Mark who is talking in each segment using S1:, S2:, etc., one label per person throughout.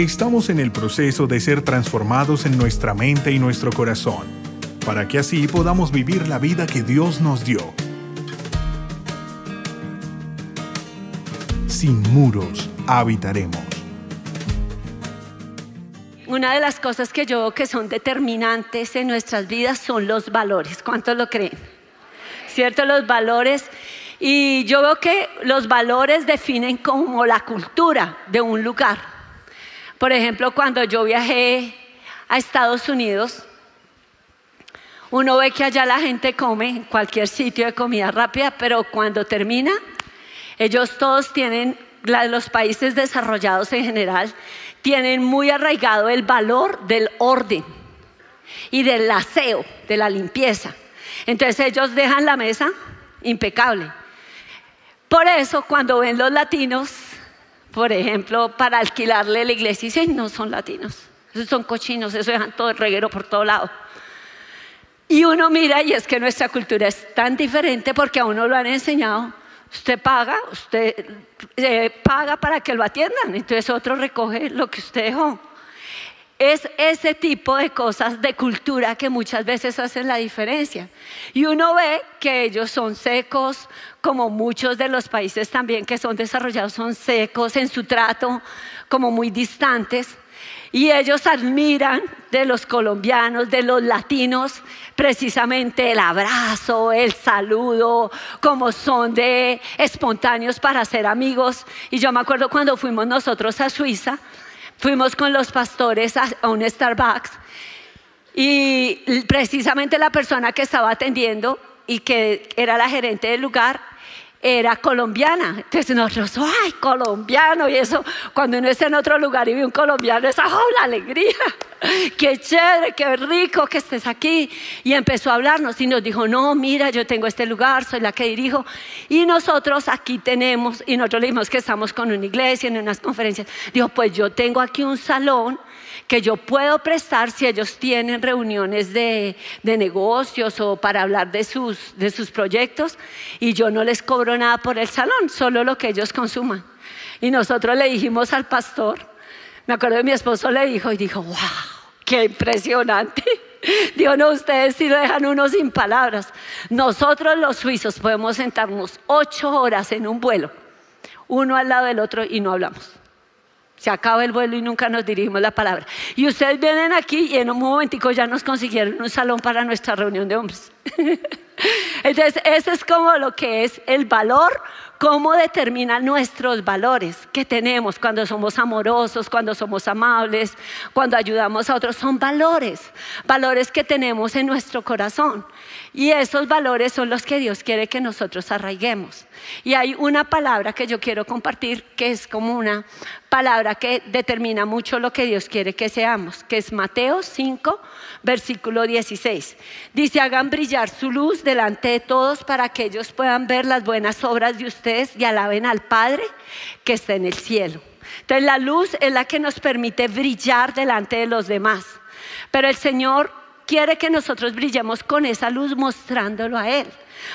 S1: Estamos en el proceso de ser transformados en nuestra mente y nuestro corazón, para que así podamos vivir la vida que Dios nos dio. Sin muros habitaremos.
S2: Una de las cosas que yo veo que son determinantes en nuestras vidas son los valores. ¿Cuántos lo creen? ¿Cierto? Los valores. Y yo veo que los valores definen como la cultura de un lugar. Por ejemplo, cuando yo viajé a Estados Unidos, uno ve que allá la gente come en cualquier sitio de comida rápida, pero cuando termina, ellos todos tienen, los países desarrollados en general, tienen muy arraigado el valor del orden y del aseo, de la limpieza. Entonces ellos dejan la mesa impecable. Por eso cuando ven los latinos por ejemplo, para alquilarle la iglesia. Y dicen, no son latinos, esos son cochinos, eso dejan todo el reguero por todo lado. Y uno mira, y es que nuestra cultura es tan diferente porque a uno lo han enseñado. Usted paga, usted eh, paga para que lo atiendan, entonces otro recoge lo que usted dejó. Es ese tipo de cosas de cultura que muchas veces hacen la diferencia. Y uno ve que ellos son secos, como muchos de los países también que son desarrollados son secos en su trato, como muy distantes. Y ellos admiran de los colombianos, de los latinos, precisamente el abrazo, el saludo, como son de espontáneos para ser amigos. Y yo me acuerdo cuando fuimos nosotros a Suiza, fuimos con los pastores a, un Starbucks y precisamente la persona que estaba atendiendo y que era la gerente del lugar era colombiana. Entonces nosotros, ¡ay, colombiano! Y eso, cuando uno está en otro lugar y ve un colombiano, es ¡oh, la alegría! ¡Qué chévere, qué rico que estés aquí! Y empezó a hablarnos y nos dijo, no, mira, yo tengo este lugar, soy la que dirijo. Y nosotros aquí tenemos, y nosotros le dijimos que estamos con una iglesia, en unas conferencias. Dijo, pues yo tengo aquí un salón que yo puedo prestar si ellos tienen reuniones de, negocios o para hablar de sus, de sus proyectos y yo no les cobro nada por el salón, solo lo que ellos consuman. Y nosotros le dijimos al pastor, me acuerdo de mi esposo le dijo y dijo, wow, qué impresionante. Dios no, ustedes sí lo dejan uno sin palabras. Nosotros los suizos podemos sentarnos ocho horas en un vuelo, uno al lado del otro y no hablamos. Se acaba el vuelo y nunca nos dirigimos la palabra. Y ustedes vienen aquí y en un momentico ya nos consiguieron un salón para nuestra reunión de hombres. Entonces, ese es como lo que es el valor cómo determina nuestros valores que tenemos cuando somos amorosos, cuando somos amables, cuando ayudamos a otros. Son valores, valores que tenemos en nuestro corazón. Y esos valores son los que Dios quiere que nosotros arraiguemos. Y hay una palabra que yo quiero compartir que es como una palabra que determina mucho lo que Dios quiere que seamos, que es Mateo 5, versículo 16. Dice, hagan brillar su luz delante de todos para que ellos puedan ver las buenas obras de ustedes y alaben al Padre que está en el cielo. Entonces la luz es la que nos permite brillar delante de los demás. Pero el Señor quiere que nosotros brillemos con esa luz mostrándolo a Él.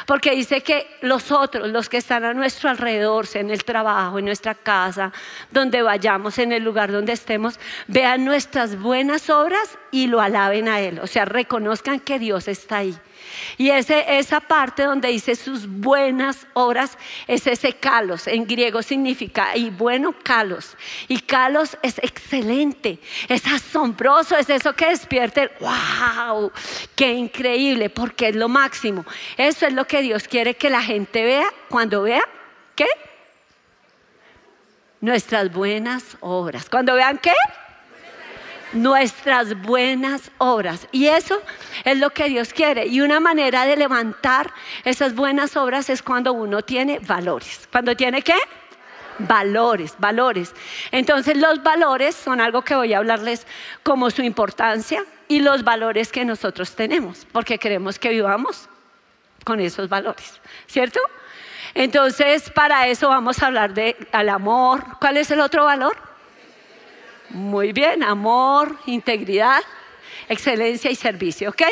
S2: Porque dice que los otros, los que están a nuestro alrededor, en el trabajo, en nuestra casa, donde vayamos, en el lugar donde estemos, vean nuestras buenas obras y lo alaben a Él. O sea, reconozcan que Dios está ahí. Y esa parte donde dice sus buenas obras es ese kalos. En griego significa, y bueno, kalos. Y kalos es excelente, es asombroso, es eso que despierte, wow, qué increíble, porque es lo máximo. Eso es lo que Dios quiere que la gente vea cuando vea, ¿qué? Nuestras buenas obras. Cuando vean qué? Nuestras buenas obras. Y eso es lo que Dios quiere. Y una manera de levantar esas buenas obras es cuando uno tiene valores. ¿Cuando tiene qué? Valores, valores. Entonces los valores son algo que voy a hablarles como su importancia y los valores que nosotros tenemos, porque queremos que vivamos con esos valores, ¿cierto? Entonces, para eso vamos a hablar del amor. ¿Cuál es el otro valor? Muy bien, amor, integridad, excelencia y servicio, ¿ok?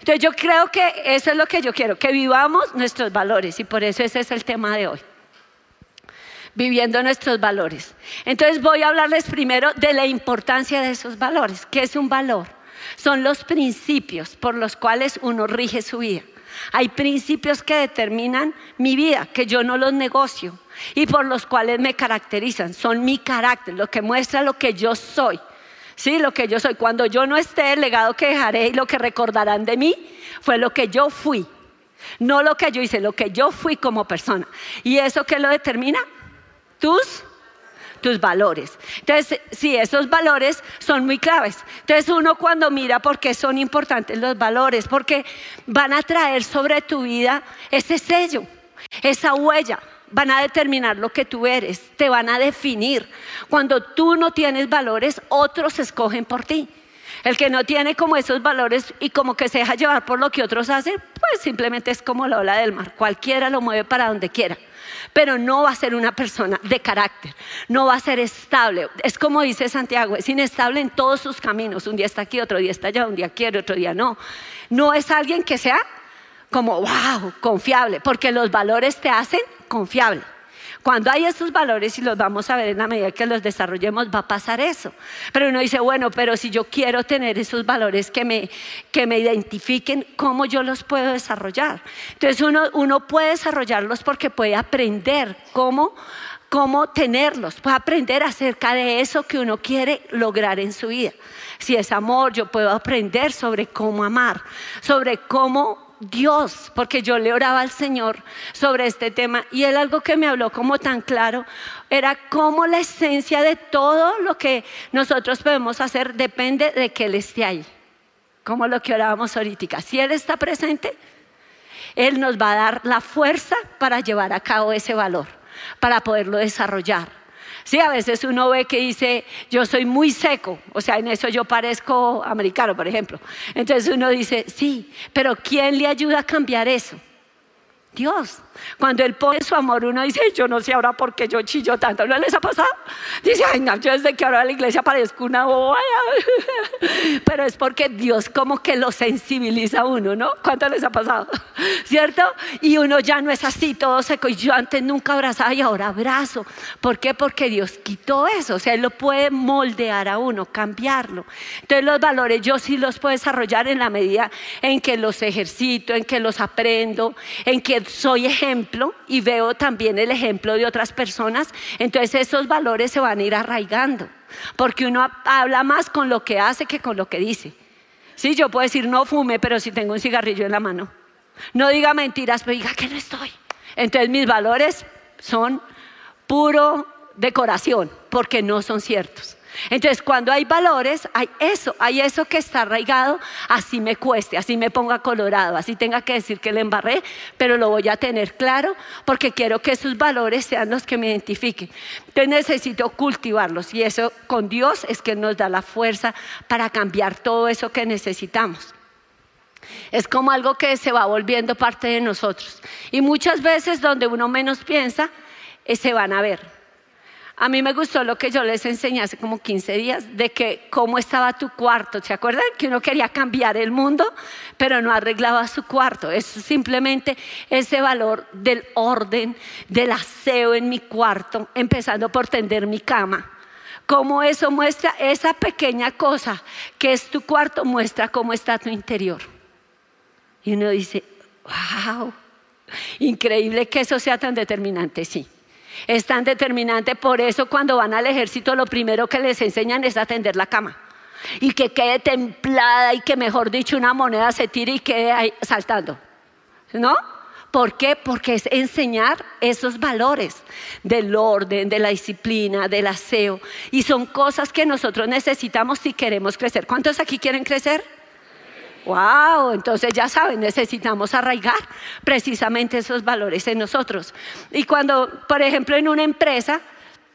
S2: Entonces yo creo que eso es lo que yo quiero, que vivamos nuestros valores y por eso ese es el tema de hoy. viviendo nuestros valores. Entonces voy a hablarles primero de la importancia de esos valores. ¿Qué es un valor? Son los principios por los cuales uno rige su vida. Hay principios que determinan mi vida, que yo no los negocio y por los cuales me caracterizan. Son mi carácter, lo que muestra lo que yo soy. Sí, lo que yo soy. Cuando yo no esté, el legado que dejaré y lo que recordarán de mí fue lo que yo fui. No lo que yo hice, lo que yo fui como persona. ¿Y eso qué lo determina? Tus tus valores. Entonces, sí, esos valores son muy claves. Entonces, uno cuando mira por qué son importantes los valores, porque van a traer sobre tu vida ese sello, esa huella, van a determinar lo que tú eres, te van a definir. Cuando tú no tienes valores, otros escogen por ti. El que no tiene como esos valores y como que se deja llevar por lo que otros hacen, pues simplemente es como la ola del mar. Cualquiera lo mueve para donde quiera pero no va a ser una persona de carácter, no va a ser estable. Es como dice Santiago, es inestable en todos sus caminos. Un día está aquí, otro día está allá, un día quiere, otro día no. No es alguien que sea como, wow, confiable, porque los valores te hacen confiable. Cuando hay esos valores, y los vamos a ver en la medida que los desarrollemos, va a pasar eso. Pero uno dice, bueno, pero si yo quiero tener esos valores que me, que me identifiquen, ¿cómo yo los puedo desarrollar? Entonces uno, uno puede desarrollarlos porque puede aprender cómo cómo tenerlos, puede aprender acerca de eso que uno quiere lograr en su vida. Si es amor, yo puedo aprender sobre cómo amar, sobre cómo Dios, porque yo le oraba al Señor sobre este tema y él algo que me habló como tan claro era cómo la esencia de todo lo que nosotros podemos hacer depende de que Él esté ahí, como lo que orábamos ahorita. Si Él está presente, Él nos va a dar la fuerza para llevar a cabo ese valor, para poderlo desarrollar. Sí, a veces uno ve que dice, yo soy muy seco, o sea, en eso yo parezco americano, por ejemplo. Entonces uno dice, sí, pero ¿quién le ayuda a cambiar eso? Dios. Cuando Él pone su amor, uno dice, yo no sé ahora por qué yo chillo tanto. ¿No les ha pasado? Dice, ay, no, yo desde que ahora la iglesia parezco una boba. Pero es porque Dios como que lo sensibiliza a uno, ¿no? ¿Cuánto les ha pasado? ¿Cierto? Y uno ya no es así, todo seco. Yo antes nunca abrazaba y ahora abrazo. ¿Por qué? Porque Dios quitó eso. O sea, Él lo puede moldear a uno, cambiarlo. Entonces los valores yo sí los puedo desarrollar en la medida en que los ejercito, en que los aprendo, en que soy ejemplo y veo también el ejemplo de otras personas, entonces esos valores se van a ir arraigando, porque uno habla más con lo que hace que con lo que dice. Sí, yo puedo decir no fume, pero si tengo un cigarrillo en la mano. No diga mentiras, pero diga que no estoy. Entonces mis valores son puro decoración, porque no son ciertos. Entonces, cuando hay valores, hay eso, hay eso que está arraigado, así me cueste, así me ponga colorado, así tenga que decir que le embarré, pero lo voy a tener claro porque quiero que esos valores sean los que me identifiquen. Entonces necesito cultivarlos y eso con Dios es que nos da la fuerza para cambiar todo eso que necesitamos. Es como algo que se va volviendo parte de nosotros. Y muchas veces donde uno menos piensa, eh, se van a ver. A mí me gustó lo que yo les enseñé hace como 15 días de que cómo estaba tu cuarto. ¿Se acuerdan que uno quería cambiar el mundo, pero no arreglaba su cuarto? Es simplemente ese valor del orden, del aseo en mi cuarto, empezando por tender mi cama. Cómo eso muestra esa pequeña cosa que es tu cuarto, muestra cómo está tu interior. Y uno dice, wow, increíble que eso sea tan determinante, sí. Es tan determinante, por eso cuando van al ejército lo primero que les enseñan es atender la cama. Y que quede templada y que mejor dicho una moneda se tire y quede ahí saltando. ¿No? ¿Por qué? Porque es enseñar esos valores del orden, de la disciplina, del aseo. Y son cosas que nosotros necesitamos si queremos crecer. ¿Cuántos aquí quieren crecer? Wow, entonces ya saben, necesitamos arraigar precisamente esos valores en nosotros. Y cuando, por ejemplo, en una empresa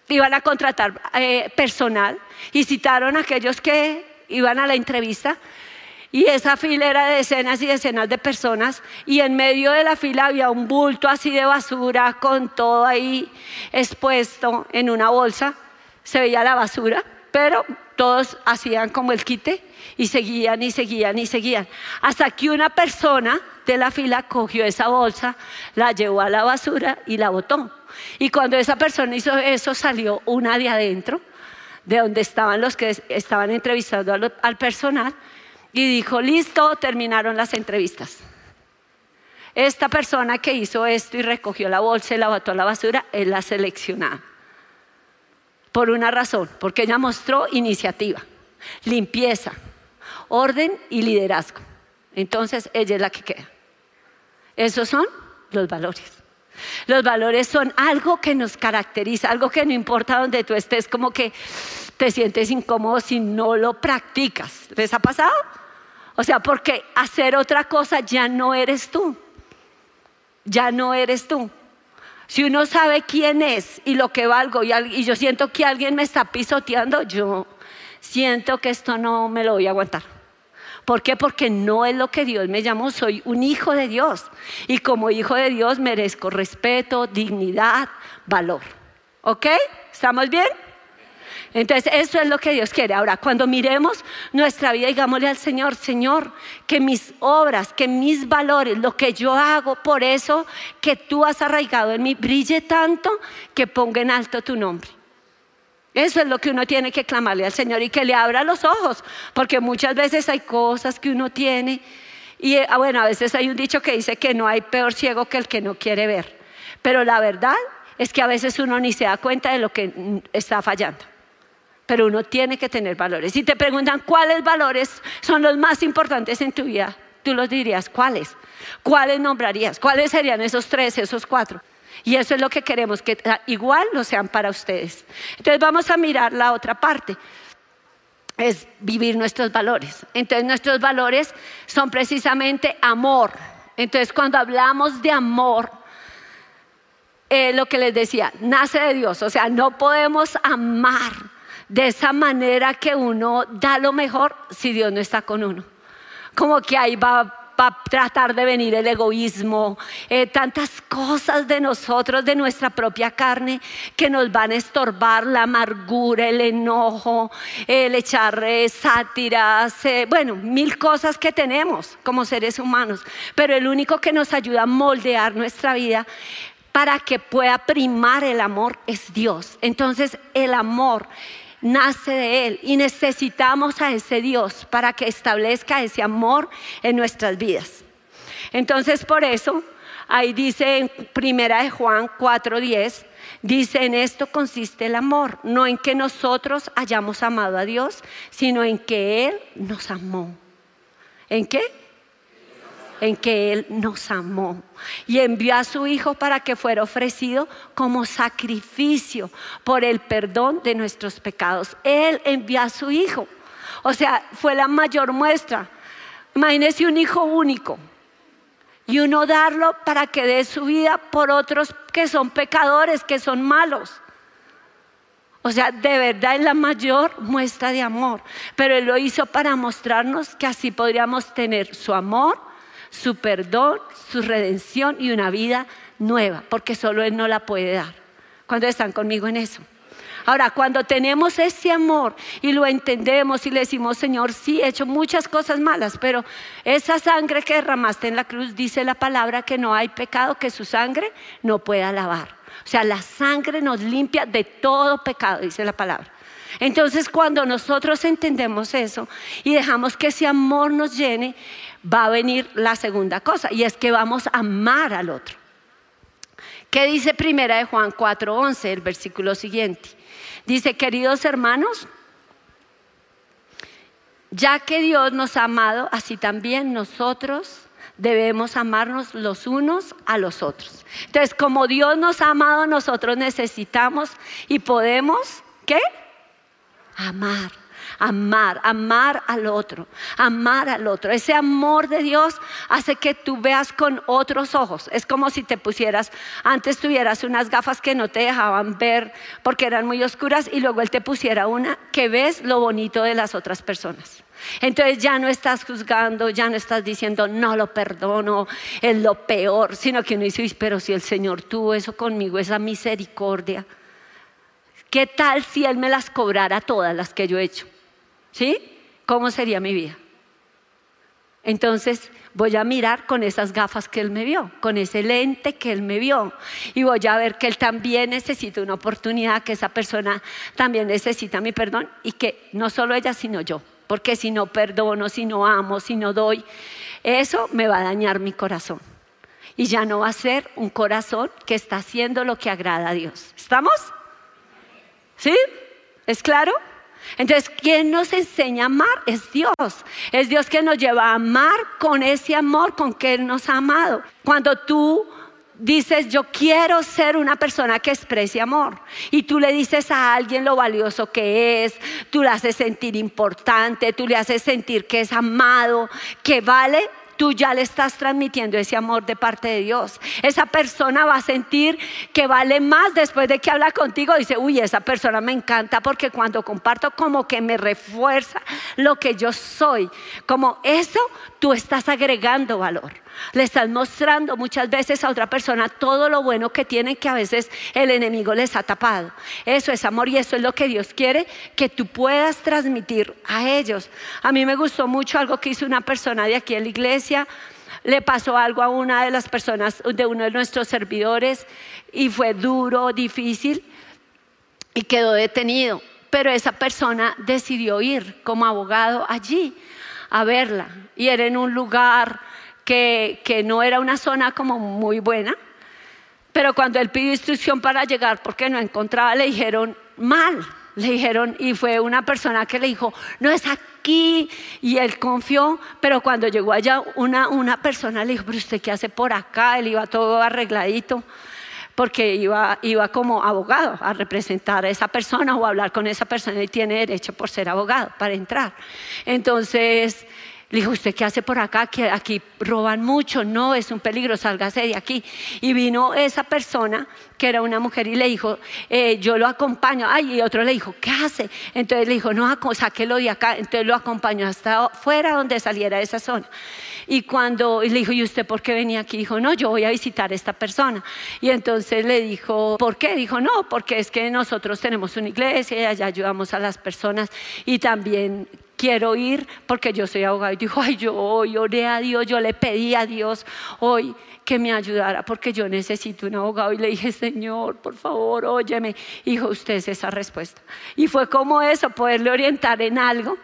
S2: iban a contratar eh, personal y citaron a aquellos que iban a la entrevista, y esa fila era de decenas y decenas de personas y en medio de la fila había un bulto así de basura con todo ahí expuesto en una bolsa. Se veía la basura, pero todos hacían como el quite y seguían y seguían y seguían. Hasta que una persona de la fila cogió esa bolsa, la llevó a la basura y la botó. Y cuando esa persona hizo eso, salió una de adentro, de donde estaban los que estaban entrevistando al, personal, y dijo, listo, terminaron las entrevistas. Esta persona que hizo esto y recogió la bolsa y la botó a la basura es la seleccionada. Por una razón, porque ella mostró iniciativa, limpieza, orden y liderazgo. Entonces ella es la que queda. Esos son los valores. Los valores son algo que nos caracteriza, algo que no importa donde tú estés, como que te sientes incómodo si no lo practicas. ¿Les ha pasado? O sea, porque hacer otra cosa ya no eres tú. Ya no eres tú. Si uno sabe quién es y lo que valgo y, yo siento que alguien me está pisoteando, yo siento que esto no me lo voy a aguantar. ¿Por qué? Porque no es lo que Dios me llamó, soy un hijo de Dios. Y como hijo de Dios merezco respeto, dignidad, valor. ¿Ok? ¿Estamos bien? Entonces, eso es lo que Dios quiere. Ahora, cuando miremos nuestra vida, digámosle al Señor, Señor, que mis obras, que mis valores, lo que yo hago, por eso que tú has arraigado en mí, brille tanto que ponga en alto tu nombre. Eso es lo que uno tiene que clamarle al Señor y que le abra los ojos, porque muchas veces hay cosas que uno tiene y ah, bueno, a veces hay un dicho que dice que no hay peor ciego que el que no quiere ver, pero la verdad es que a veces uno ni se da cuenta de lo que mm, está fallando pero uno tiene que tener valores. Si te preguntan cuáles valores son los más importantes en tu vida, tú los dirías, ¿cuáles? ¿Cuáles nombrarías? ¿Cuáles serían esos tres, esos cuatro? Y eso es lo que queremos, que igual lo sean para ustedes. Entonces vamos a mirar la otra parte, es vivir nuestros valores. Entonces nuestros valores son precisamente amor. Entonces cuando hablamos de amor, eh, lo que les decía, nace de Dios, o sea, no podemos amar de esa manera que uno da lo mejor si Dios no está con uno. Como que ahí va, a tratar de venir el egoísmo, eh, tantas cosas de nosotros, de nuestra propia carne, que nos van a estorbar la amargura, el enojo, el echar eh, sátiras, eh, bueno, mil cosas que tenemos como seres humanos. Pero el único que nos ayuda a moldear nuestra vida para que pueda primar el amor es Dios. Entonces el amor nace de Él y necesitamos a ese Dios para que establezca ese amor en nuestras vidas. Entonces por eso, ahí dice en Primera de Juan 4:10, dice, en esto consiste el amor, no en que nosotros hayamos amado a Dios, sino en que Él nos amó. ¿En qué? En que Él nos amó y envió a su Hijo para que fuera ofrecido como sacrificio por el perdón de nuestros pecados. Él envió a su Hijo. O sea, fue la mayor muestra. Imagínese un hijo único y uno darlo para que dé su vida por otros que son pecadores, que son malos. O sea, de verdad es la mayor muestra de amor. Pero Él lo hizo para mostrarnos que así podríamos tener su amor su perdón, su redención y una vida nueva, porque solo Él no la puede dar. ¿Cuántos están conmigo en eso? Ahora, cuando tenemos ese amor y lo entendemos y le decimos, Señor, sí, he hecho muchas cosas malas, pero esa sangre que derramaste en la cruz dice la palabra que no hay pecado que su sangre no pueda lavar. O sea, la sangre nos limpia de todo pecado, dice la palabra. Entonces, cuando nosotros entendemos eso y dejamos que ese amor nos llene, va a venir la segunda cosa y es que vamos a amar al otro. ¿Qué dice primera de Juan 4:11, el versículo siguiente? Dice, queridos hermanos, ya que Dios nos ha amado, así también nosotros debemos amarnos los unos a los otros. Entonces, como Dios nos ha amado, nosotros necesitamos y podemos, ¿qué? Amar amar, amar al otro, amar al otro. Ese amor de Dios hace que tú veas con otros ojos. Es como si te pusieras, antes tuvieras unas gafas que no te dejaban ver porque eran muy oscuras y luego Él te pusiera una que ves lo bonito de las otras personas. Entonces ya no estás juzgando, ya no estás diciendo, no lo perdono, es lo peor, sino que uno dice, pero si el Señor tuvo eso conmigo, esa misericordia, ¿qué tal si Él me las cobrara todas las que yo he hecho? ¿Sí? ¿Cómo sería mi vida? Entonces voy a mirar con esas gafas que él me vio, con ese lente que él me vio. Y voy a ver que él también necesita una oportunidad, que esa persona también necesita mi perdón y que no solo ella, sino yo. Porque si no perdono, si no amo, si no doy, eso me va a dañar mi corazón. Y ya no va a ser un corazón que está haciendo lo que agrada a Dios. ¿Estamos? ¿Sí? ¿Es claro? Entonces, ¿quién nos enseña a amar? Es Dios. Es Dios que nos lleva a amar con ese amor con que Él nos ha amado. Cuando tú dices, yo quiero ser una persona que exprese amor. Y tú le dices a alguien lo valioso que es, tú le haces sentir importante, tú le haces sentir que es amado, que vale tú ya le estás transmitiendo ese amor de parte de Dios. Esa persona va a sentir que vale más después de que habla contigo. Dice, uy, esa persona me encanta porque cuando comparto como que me refuerza lo que yo soy. Como eso, tú estás agregando valor. Le estás mostrando muchas veces a otra persona todo lo bueno que tienen que a veces el enemigo les ha tapado. Eso es amor y eso es lo que Dios quiere que tú puedas transmitir a ellos. A mí me gustó mucho algo que hizo una persona de aquí en la iglesia. Le pasó algo a una de las personas de uno de nuestros servidores y fue duro, difícil y quedó detenido. Pero esa persona decidió ir como abogado allí a verla y era en un lugar que, no era una zona como muy buena, pero cuando él pidió instrucción para llegar porque no encontraba, le dijeron mal, le dijeron, y fue una persona que le dijo, no es aquí, y él confió, pero cuando llegó allá una, una persona le dijo, pero usted qué hace por acá, él iba todo arregladito, porque iba, iba como abogado a representar a esa persona o hablar con esa persona y tiene derecho por ser abogado para entrar. Entonces le dijo, ¿usted qué hace por acá? Que aquí roban mucho, no, es un peligro, sálgase de aquí. Y vino esa persona, que era una mujer, y le dijo, eh, yo lo acompaño. Ay, y otro le dijo, ¿qué hace? Entonces le dijo, no, sáquelo de acá. Entonces lo acompañó hasta fuera donde saliera de esa zona. Y cuando le dijo, ¿y usted por qué venía aquí? Dijo, no, yo voy a visitar a esta persona. Y entonces le dijo, ¿por qué? Dijo, no, porque es que nosotros tenemos una iglesia y allá ayudamos a las personas y también quiero ir porque yo soy abogado. Y dijo, ay, yo hoy oré a Dios, yo le pedí a Dios hoy que me ayudara porque yo necesito un abogado. Y le dije, Señor, por favor, óyeme. Hijo, usted es esa respuesta. Y fue como eso, poderle orientar en algo.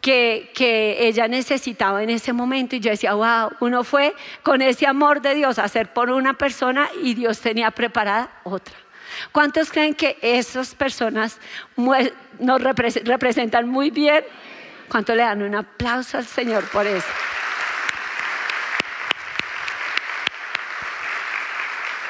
S2: Que, que, ella necesitaba en ese momento y yo decía, wow, uno fue con ese amor de Dios a hacer por una persona y Dios tenía preparada otra. ¿Cuántos creen que esas personas nos representan muy bien ¿Cuánto le dan un aplauso al Señor por eso?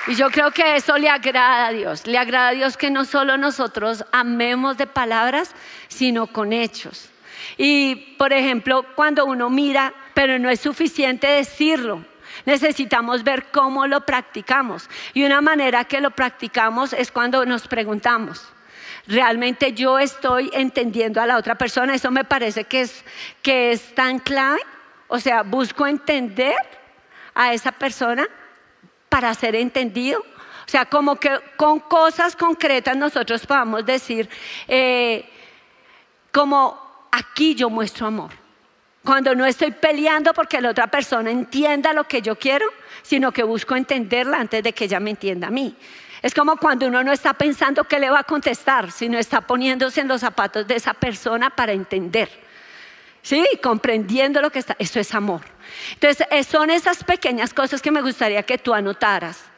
S2: Y yo creo que eso le agrada a Dios. Le agrada a Dios que no solo nosotros amemos de palabras, sino con hechos. Y, por ejemplo, cuando uno mira, pero no es suficiente decirlo, necesitamos ver cómo lo practicamos. Y una manera que lo practicamos es cuando nos preguntamos, realmente yo estoy entendiendo a la otra persona. Eso me parece que es, que es tan clave. O sea, busco entender a esa persona para ser entendido. O sea, como que con cosas concretas nosotros podamos decir, eh, como aquí yo muestro amor. Cuando no estoy peleando porque la otra persona entienda lo que yo quiero, sino que busco entenderla antes de que ella me entienda a mí. Es como cuando uno no está pensando qué le va a contestar, sino está poniéndose en los zapatos de esa persona para entender. ¿Sí? Comprendiendo lo que está. Eso es amor. Entonces, son esas pequeñas cosas que me gustaría que tú anotaras.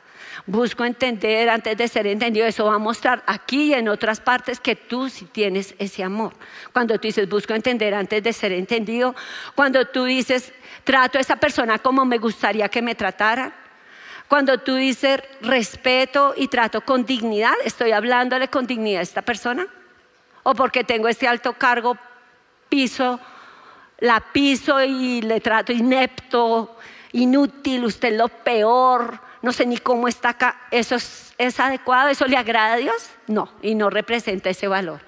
S2: Busco entender antes de ser entendido. Eso va a mostrar aquí y en otras partes que tú sí tienes ese amor. Cuando tú dices, busco entender antes de ser entendido. Cuando tú dices, trato a esa persona como me gustaría que me tratara cuando tú dices respeto y trato con dignidad, ¿estoy hablándole con dignidad a esta persona? ¿O porque tengo este alto cargo, piso, la piso y le trato inepto, inútil, usted es lo peor, no sé ni cómo está acá? ¿Eso es, es adecuado? ¿Eso le agrada a Dios? No, y no representa ese valor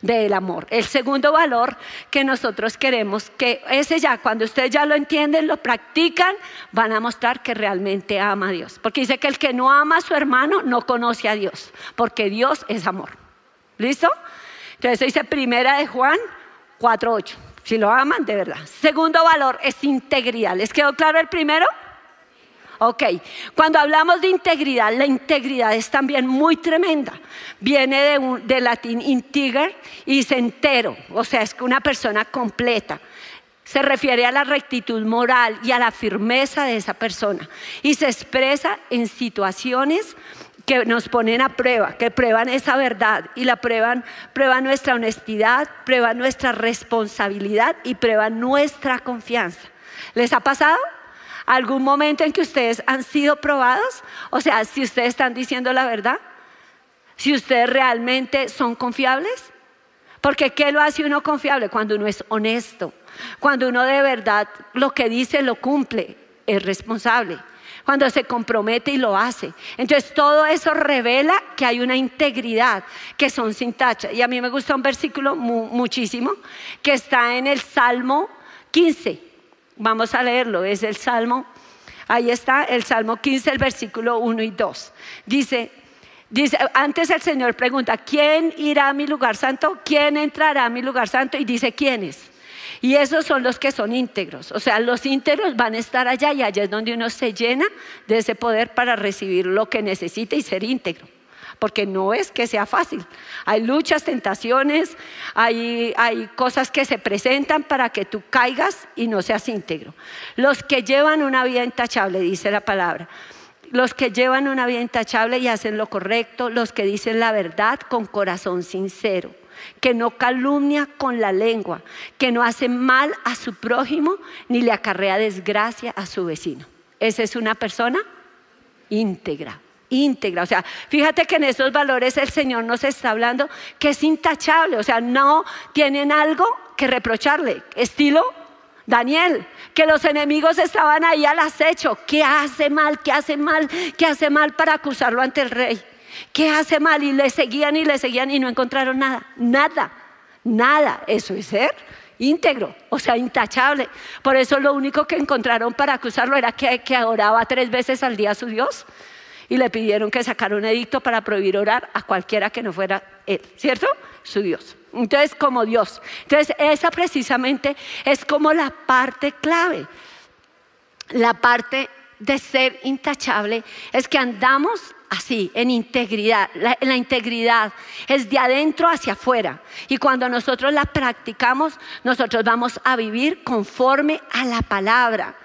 S2: del amor. El segundo valor que nosotros queremos, que ese ya, cuando ustedes ya lo entienden, lo practican, van a mostrar que realmente ama a Dios. Porque dice que el que no ama a su hermano no conoce a Dios, porque Dios es amor. ¿Listo? Entonces dice primera de Juan 4.8. Si lo aman, de verdad. Segundo valor es integridad. ¿Les quedó claro el primero? Ok, cuando hablamos de integridad, la integridad es también muy tremenda. Viene de, de latín integer y dice entero, o sea, es una persona completa. Se refiere a la rectitud moral y a la firmeza de esa persona. Y se expresa en situaciones que nos ponen a prueba, que prueban esa verdad y la prueban, prueban nuestra honestidad, prueban nuestra responsabilidad y prueban nuestra confianza. ¿Les ha pasado? ¿Algún momento en que ustedes han sido probados? O sea, si ustedes están diciendo la verdad, si ustedes realmente son confiables. Porque ¿qué lo hace uno confiable? Cuando uno es honesto, cuando uno de verdad lo que dice lo cumple, es responsable cuando se compromete y lo hace. Entonces todo eso revela que hay una integridad, que son sin tacha. Y a mí me gusta un versículo muchísimo que está en el Salmo 15. Vamos a leerlo, es el Salmo, ahí está el Salmo 15, el versículo 1 y 2. Dice, Dice, antes el Señor pregunta, ¿quién irá a mi lugar santo? ¿Quién entrará a mi lugar santo? Y dice, ¿quiénes? Y esos son los que son íntegros. O sea, los íntegros van a estar allá y allá es donde uno se llena de ese poder para recibir lo que necesita y ser íntegro. Porque no es que sea fácil. Hay luchas, tentaciones, hay, hay cosas que se presentan para que tú caigas y no seas íntegro. Los que llevan una vida intachable, dice la palabra. Los que llevan una vida intachable y hacen lo correcto, los que dicen la verdad con corazón sincero que no calumnia con la lengua, que no hace mal a su prójimo ni le acarrea desgracia a su vecino. Esa es una persona íntegra, íntegra. O sea, fíjate que en esos valores el Señor nos está hablando que es intachable, o sea, no tienen algo que reprocharle. Estilo Daniel, que los enemigos estaban ahí al acecho. ¿Qué hace mal? ¿Qué hace mal? ¿Qué hace mal para acusarlo ante el rey? ¿Qué hace mal? Y le seguían y le seguían y no encontraron nada. Nada, nada. Eso es ser íntegro, o sea, intachable. Por eso lo único que encontraron para acusarlo era que, que oraba tres veces al día a su Dios y le pidieron que sacara un edicto para prohibir orar a cualquiera que no fuera él, ¿cierto? Su Dios. Entonces, como Dios. Entonces, esa precisamente es como la parte clave. La parte de ser intachable es que andamos así, en integridad. La, la, integridad es de adentro hacia afuera. Y cuando nosotros la practicamos, nosotros vamos a vivir conforme a la palabra.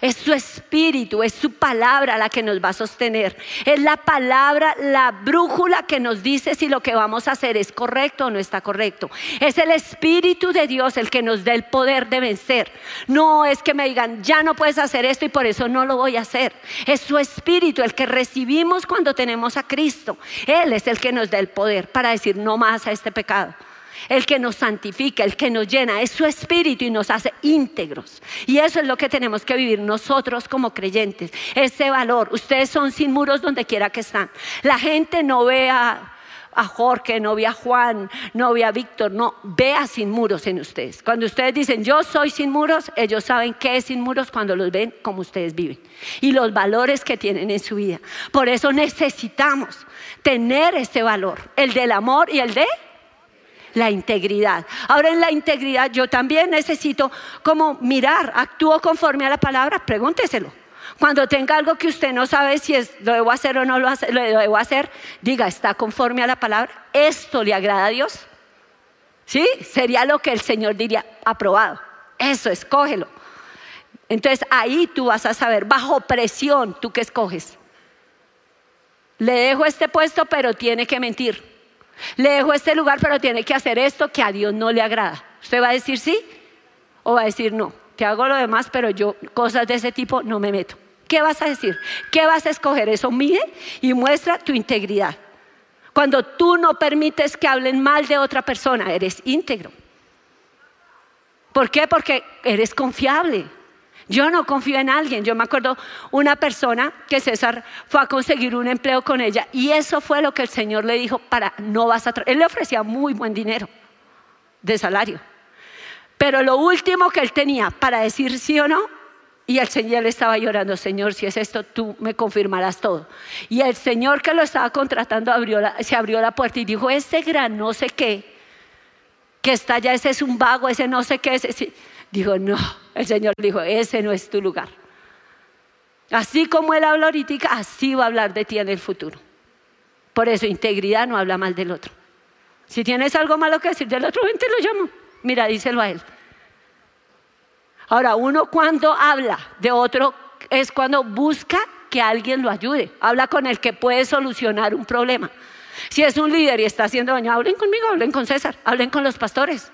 S2: Es su espíritu, es su palabra la que nos va a sostener. Es la palabra, la brújula que nos dice si lo que vamos a hacer es correcto o no está correcto. Es el espíritu de Dios el que nos da el poder de vencer. No es que me digan, ya no puedes hacer esto y por eso no lo voy a hacer. Es su espíritu el que recibimos cuando tenemos a Cristo. Él es el que nos da el poder para decir no más a este pecado el que nos santifica, el que nos llena, es su espíritu y nos hace íntegros. Y eso es lo que tenemos que vivir nosotros como creyentes, ese valor. Ustedes son sin muros donde quiera que están. La gente no ve a, Jorge, no ve a Juan, no ve a Víctor, no, vea sin muros en ustedes. Cuando ustedes dicen yo soy sin muros, ellos saben qué es sin muros cuando los ven como ustedes viven y los valores que tienen en su vida. Por eso necesitamos tener ese valor, el del amor y el de la integridad. Ahora en la integridad yo también necesito como mirar, actúo conforme a la palabra, pregúnteselo. Cuando tenga algo que usted no sabe si es, lo debo hacer o no lo, lo debo hacer, diga, ¿está conforme a la palabra? ¿Esto le agrada a Dios? ¿Sí? Sería lo que el Señor diría, aprobado. Eso, escógelo. Entonces ahí tú vas a saber, bajo presión, ¿tú qué escoges? Le dejo este puesto, pero tiene que mentir. Le dejo este lugar, pero tiene que hacer esto que a Dios no le agrada. ¿Usted va a decir sí o va a decir no? Te hago lo demás, pero yo cosas de ese tipo no me meto. ¿Qué vas a decir? ¿Qué vas a escoger? Eso mide y muestra tu integridad. Cuando tú no permites que hablen mal de otra persona, eres íntegro. ¿Por qué? Porque eres confiable. Yo no confío en alguien. Yo me acuerdo una persona que César fue a conseguir un empleo con ella y eso fue lo que el Señor le dijo para no vas a... Él le ofrecía muy buen dinero de salario. Pero lo último que él tenía para decir sí o no, y el Señor le estaba llorando, Señor, si es esto, tú me confirmarás todo. Y el Señor que lo estaba contratando abrió se abrió la puerta y dijo, ese gran no sé qué, que está allá, ese es un vago, ese no sé qué, ese. Dijo, no, el Señor dijo, ese no es tu lugar. Así como Él habla ahorita, así va a hablar de ti en el futuro. Por eso integridad no habla mal del otro. Si tienes algo malo que decir del otro, ven, te lo llamo. Mira, díselo a Él. Ahora, uno cuando habla de otro es cuando busca que alguien lo ayude. Habla con el que puede solucionar un problema. Si es un líder y está haciendo daño, hablen conmigo, hablen con César, hablen con los pastores.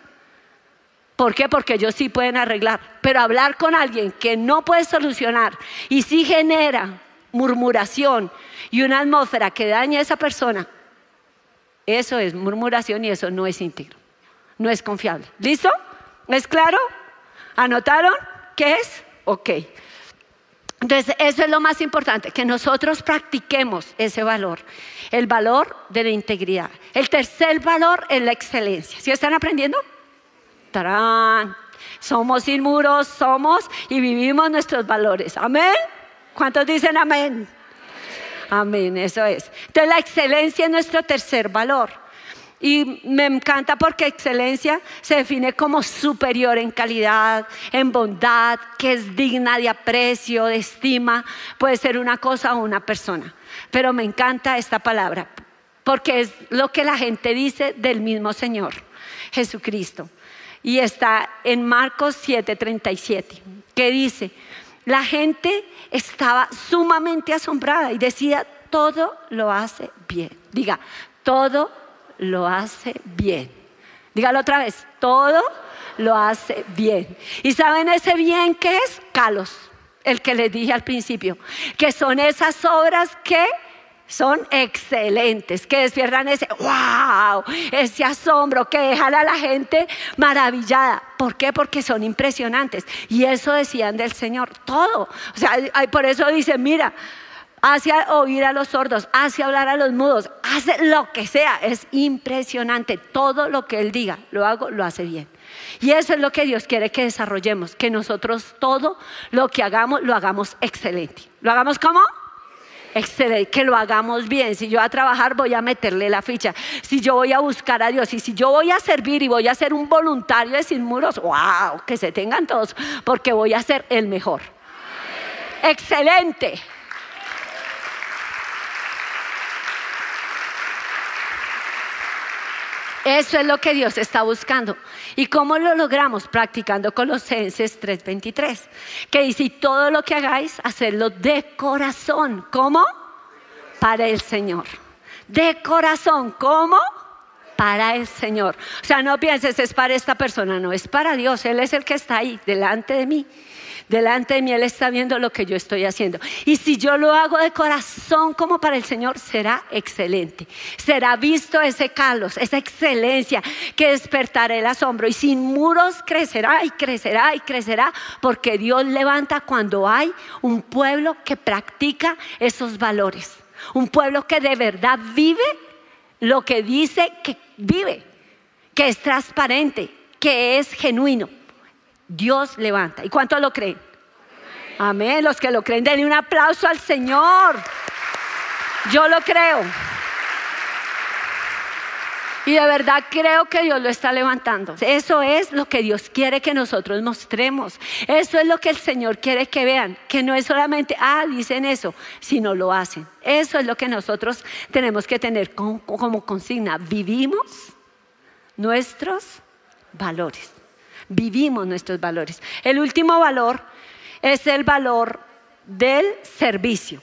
S2: ¿Por qué? Porque ellos sí pueden arreglar. Pero hablar con alguien que no puede solucionar y sí genera murmuración y una atmósfera que daña a esa persona, eso es murmuración y eso no es íntegro, no es confiable. ¿Listo? ¿Es claro? ¿Anotaron? ¿Qué es? Ok. Entonces, eso es lo más importante, que nosotros practiquemos ese valor, el valor de la integridad. El tercer valor es la excelencia. ¿Sí están aprendiendo? Somos inmuros, somos y vivimos nuestros valores. Amén. ¿Cuántos dicen amén? Amén, eso es. Entonces la excelencia es nuestro tercer valor. Y me encanta porque excelencia se define como superior en calidad, en bondad, que es digna de aprecio, de estima. Puede ser una cosa o una persona. Pero me encanta esta palabra porque es lo que la gente dice del mismo Señor, Jesucristo. Y está en Marcos 7:37, que dice, la gente estaba sumamente asombrada y decía, todo lo hace bien. Diga, todo lo hace bien. Dígalo otra vez, todo lo hace bien. ¿Y saben ese bien que es? Calos, el que les dije al principio, que son esas obras que son excelentes, que despiertan ese wow, ese asombro, que dejan a la gente maravillada. ¿Por qué? Porque son impresionantes. Y eso decían del Señor, todo. O sea, por eso dice, mira, hace oír a los sordos, hace hablar a los mudos, hace lo que sea. Es impresionante. Todo lo que Él diga, lo hago, lo hace bien. Y eso es lo que Dios quiere que desarrollemos, que nosotros todo lo que hagamos, lo hagamos excelente. ¿Lo hagamos como? Excelente, que lo hagamos bien. Si yo voy a trabajar, voy a meterle la ficha. Si yo voy a buscar a Dios y si yo voy a servir y voy a ser un voluntario de sin muros, wow, que se tengan todos, porque voy a ser el mejor. Excelente. Eso es lo que Dios está buscando. ¿Y cómo lo logramos? Practicando Colosenses 3:23, que dice, todo lo que hagáis, hacedlo de corazón. ¿Cómo? Para el Señor. De corazón. ¿Cómo? Para el Señor. O sea, no pienses, es para esta persona, no, es para Dios. Él es el que está ahí, delante de mí. Delante de mí Él está viendo lo que yo estoy haciendo. Y si yo lo hago de corazón como para el Señor, será excelente. Será visto ese calos, esa excelencia que despertará el asombro. Y sin muros crecerá y crecerá y crecerá, porque Dios levanta cuando hay un pueblo que practica esos valores. Un pueblo que de verdad vive lo que dice que vive, que es transparente, que es genuino. Dios levanta. ¿Y cuánto lo creen? Amén. Los que lo creen, denle un aplauso al Señor. Yo lo creo. Y de verdad creo que Dios lo está levantando. Eso es lo que Dios quiere que nosotros mostremos. Eso es lo que el Señor quiere que vean. Que no es solamente, ah, dicen eso, sino lo hacen. Eso es lo que nosotros tenemos que tener como consigna. Vivimos nuestros valores vivimos nuestros valores. El último valor es el valor del servicio.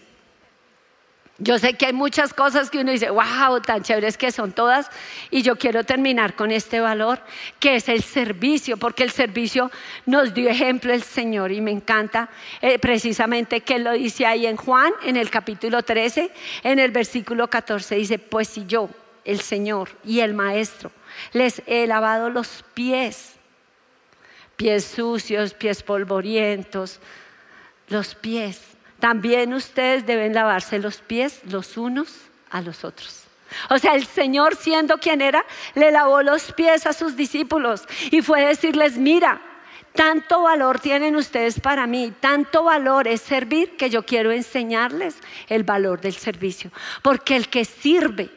S2: Yo sé que hay muchas cosas que uno dice, wow, tan chéveres que son todas, y yo quiero terminar con este valor, que es el servicio, porque el servicio nos dio ejemplo el Señor y me encanta eh, precisamente que lo dice ahí en Juan, en el capítulo 13, en el versículo 14, dice, pues si yo, el Señor y el Maestro, les he lavado los pies, pies sucios, pies polvorientos, los pies. También ustedes deben lavarse los pies los unos a los otros. O sea, el Señor siendo quien era, le lavó los pies a sus discípulos y fue decirles, mira, tanto valor tienen ustedes para mí, tanto valor es servir que yo quiero enseñarles el valor del servicio. Porque el que sirve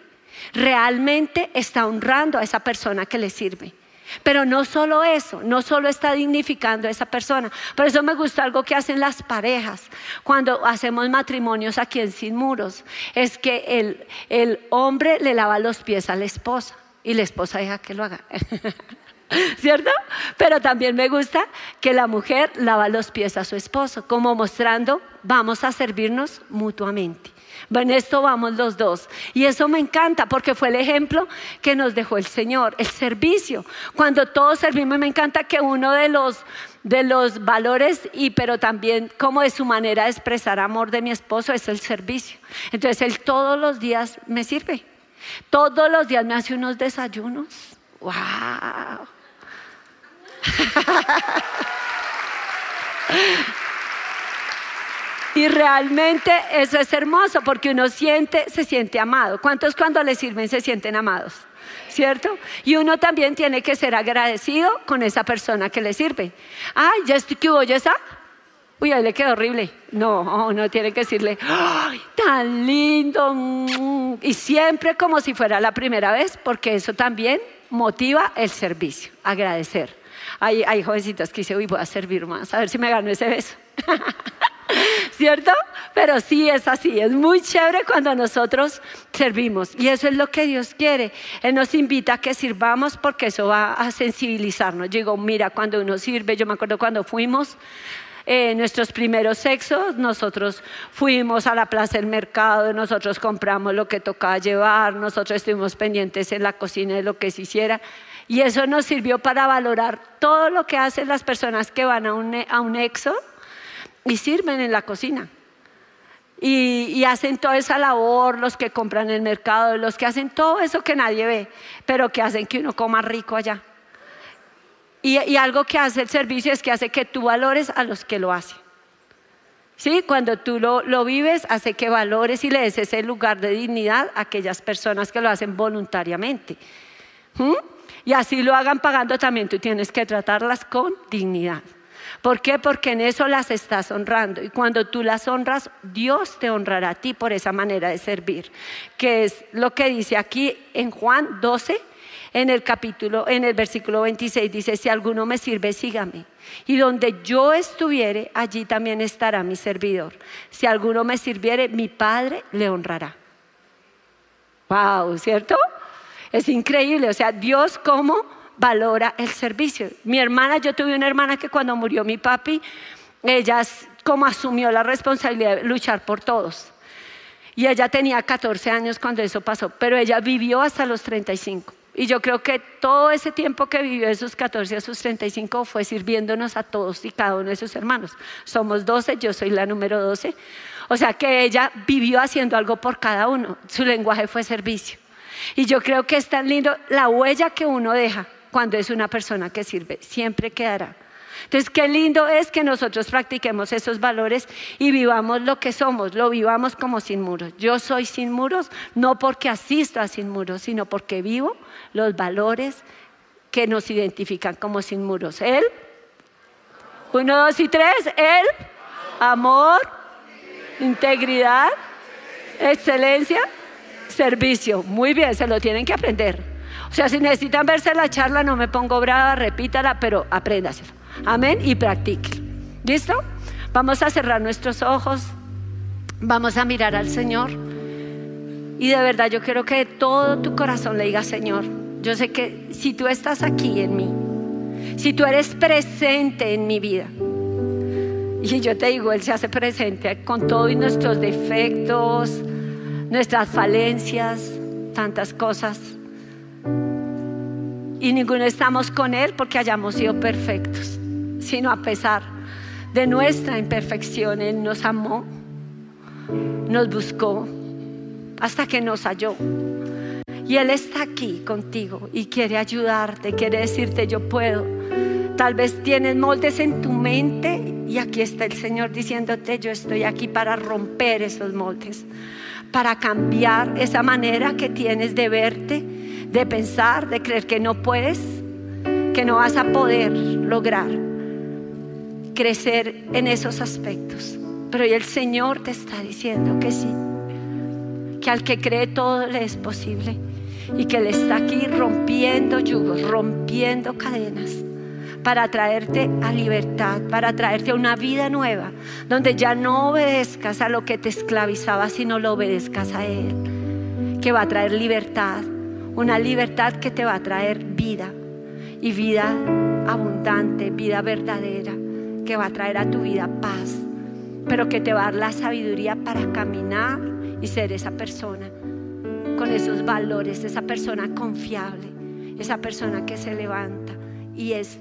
S2: realmente está honrando a esa persona que le sirve. Pero no solo eso, no solo está dignificando a esa persona. Por eso me gusta algo que hacen las parejas cuando hacemos matrimonios aquí en Sin Muros. Es que el, el hombre le lava los pies a la esposa y la esposa deja que lo haga. ¿Cierto? Pero también me gusta que la mujer lava los pies a su esposo, como mostrando, vamos a servirnos mutuamente. En esto vamos los dos. Y eso me encanta porque fue el ejemplo que nos dejó el Señor, el servicio. Cuando todos servimos, me encanta que uno de los, de los valores, y pero también como de su manera de expresar amor de mi esposo, es el servicio. Entonces él todos los días me sirve. Todos los días me hace unos desayunos. ¡Wow! Y realmente eso es hermoso porque uno siente, se siente amado. ¿Cuántos cuando le sirven se sienten amados? ¿Cierto? Y uno también tiene que ser agradecido con esa persona que le sirve. Ay, ya estoy, ¿qué hubo? ¿Ya está? Uy, ahí le quedó horrible. No, no tiene que decirle, ¡ay, tan lindo! Y siempre como si fuera la primera vez, porque eso también motiva el servicio, agradecer. Hay, hay jovencitas que dicen, uy, voy a servir más, a ver si me gano ese beso. ¿Cierto? Pero sí es así, es muy chévere cuando nosotros servimos y eso es lo que Dios quiere. Él nos invita a que sirvamos porque eso va a sensibilizarnos. Digo, mira, cuando uno sirve, yo me acuerdo cuando fuimos eh, nuestros primeros sexos, nosotros fuimos a la plaza del mercado, nosotros compramos lo que tocaba llevar, nosotros estuvimos pendientes en la cocina de lo que se hiciera. Y eso nos sirvió para valorar todo lo que hacen las personas que van a un, a un exo y sirven en la cocina. Y, hacen toda esa labor, los que compran en el mercado, los que hacen todo eso que nadie ve, pero que hacen que uno coma rico allá. Y, algo que hace el servicio es que hace que tú valores a los que lo hacen. ¿Sí? Cuando tú lo, vives, hace que valores y le des ese lugar de dignidad a aquellas personas que lo hacen voluntariamente. ¿Mm? Y así lo hagan pagando también, tú tienes que tratarlas con dignidad. ¿Por qué? Porque en eso las estás honrando. Y cuando tú las honras, Dios te honrará a ti por esa manera de servir. Que es lo que dice aquí en Juan 12, en el capítulo, en el versículo 26, dice, si alguno me sirve, sígame. Y donde yo estuviere, allí también estará mi servidor. Si alguno me sirviere, mi Padre le honrará. Wow, ¿cierto? Es increíble. O sea, Dios como valora el servicio. Mi hermana, yo tuve una hermana que cuando murió mi papi, ella como asumió la responsabilidad de luchar por todos. Y ella tenía 14 años cuando eso pasó, pero ella vivió hasta los 35. Y yo creo que todo ese tiempo que vivió de sus 14 a sus 35 fue sirviéndonos a todos y cada uno de sus hermanos. Somos 12, yo soy la número 12. O sea que ella vivió haciendo algo por cada uno. Su lenguaje fue servicio. Y yo creo que es tan lindo la huella que uno deja cuando es una persona que sirve, siempre quedará. Entonces, qué lindo es que nosotros practiquemos esos valores y vivamos lo que somos, lo vivamos como sin muros. Yo soy sin muros no porque asisto a sin muros, sino porque vivo los valores que nos identifican como sin muros. Él, uno, dos y tres, él, amor, integridad, excelencia, servicio. Muy bien, se lo tienen que aprender. O sea, si necesitan verse la charla, no me pongo brava, repítala, pero apréndaselo. Amén y practique. ¿Listo? Vamos a cerrar nuestros ojos, vamos a mirar al Señor. Y de verdad yo quiero que todo tu corazón le diga, Señor, yo sé que si tú estás aquí en mí, si tú eres presente en mi vida, y yo te digo, Él se hace presente con todos nuestros defectos, nuestras falencias, tantas cosas y ninguno estamos con Él porque hayamos sido perfectos, sino a pesar de nuestra imperfección, Él nos amó, nos buscó hasta que nos halló. Y Él está aquí contigo y quiere ayudarte, quiere decirte yo puedo. Tal vez tienes moldes en tu mente y aquí está el Señor diciéndote yo estoy aquí para romper esos moldes, para cambiar esa manera que tienes de verte de pensar, de creer que no puedes, que no vas a poder lograr crecer en esos aspectos. Pero el Señor te está diciendo que sí, que al que cree todo le es posible. y que Él está aquí rompiendo yugos, rompiendo cadenas para traerte a libertad, para traerte a una vida nueva, donde ya no obedezcas a lo que te esclavizaba, sino lo obedezcas a Él, que va a traer libertad, una libertad que te va a traer vida y vida abundante, vida verdadera, que va a traer a tu vida paz, pero que te va a dar la sabiduría para caminar y ser esa persona con esos valores, esa persona confiable, esa persona que se levanta y es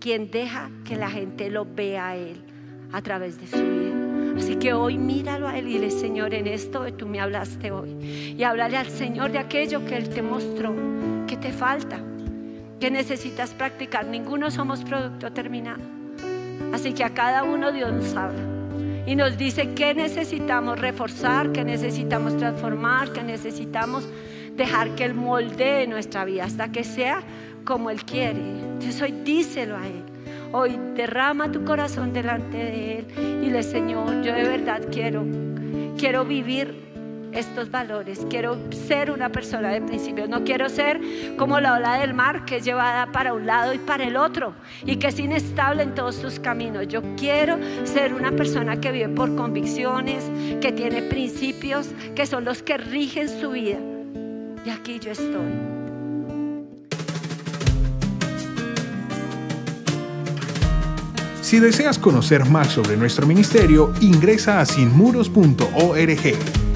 S2: quien deja que la gente lo vea a Él a través de su vida. Así que hoy míralo a Él y dile, Señor, en esto tú me hablaste hoy. Y háblale al Señor de aquello que Él te mostró, que te falta, que necesitas practicar. Ninguno somos producto terminado. Así que a cada uno Dios nos habla. Y nos dice que necesitamos reforzar, que necesitamos transformar, que necesitamos dejar que Él moldee nuestra vida hasta que sea como Él quiere. Entonces hoy díselo a Él. Hoy derrama tu corazón delante de Él y le Señor, yo de verdad quiero, quiero vivir estos valores. Quiero ser una persona de principios. No quiero ser como la ola del mar que es llevada para un lado y para el otro y que es inestable en todos sus caminos. Yo quiero ser una persona que vive por convicciones, que tiene principios, que son los que rigen su vida. Y aquí yo estoy.
S1: Si deseas conocer más sobre nuestro ministerio, ingresa a sinmuros.org.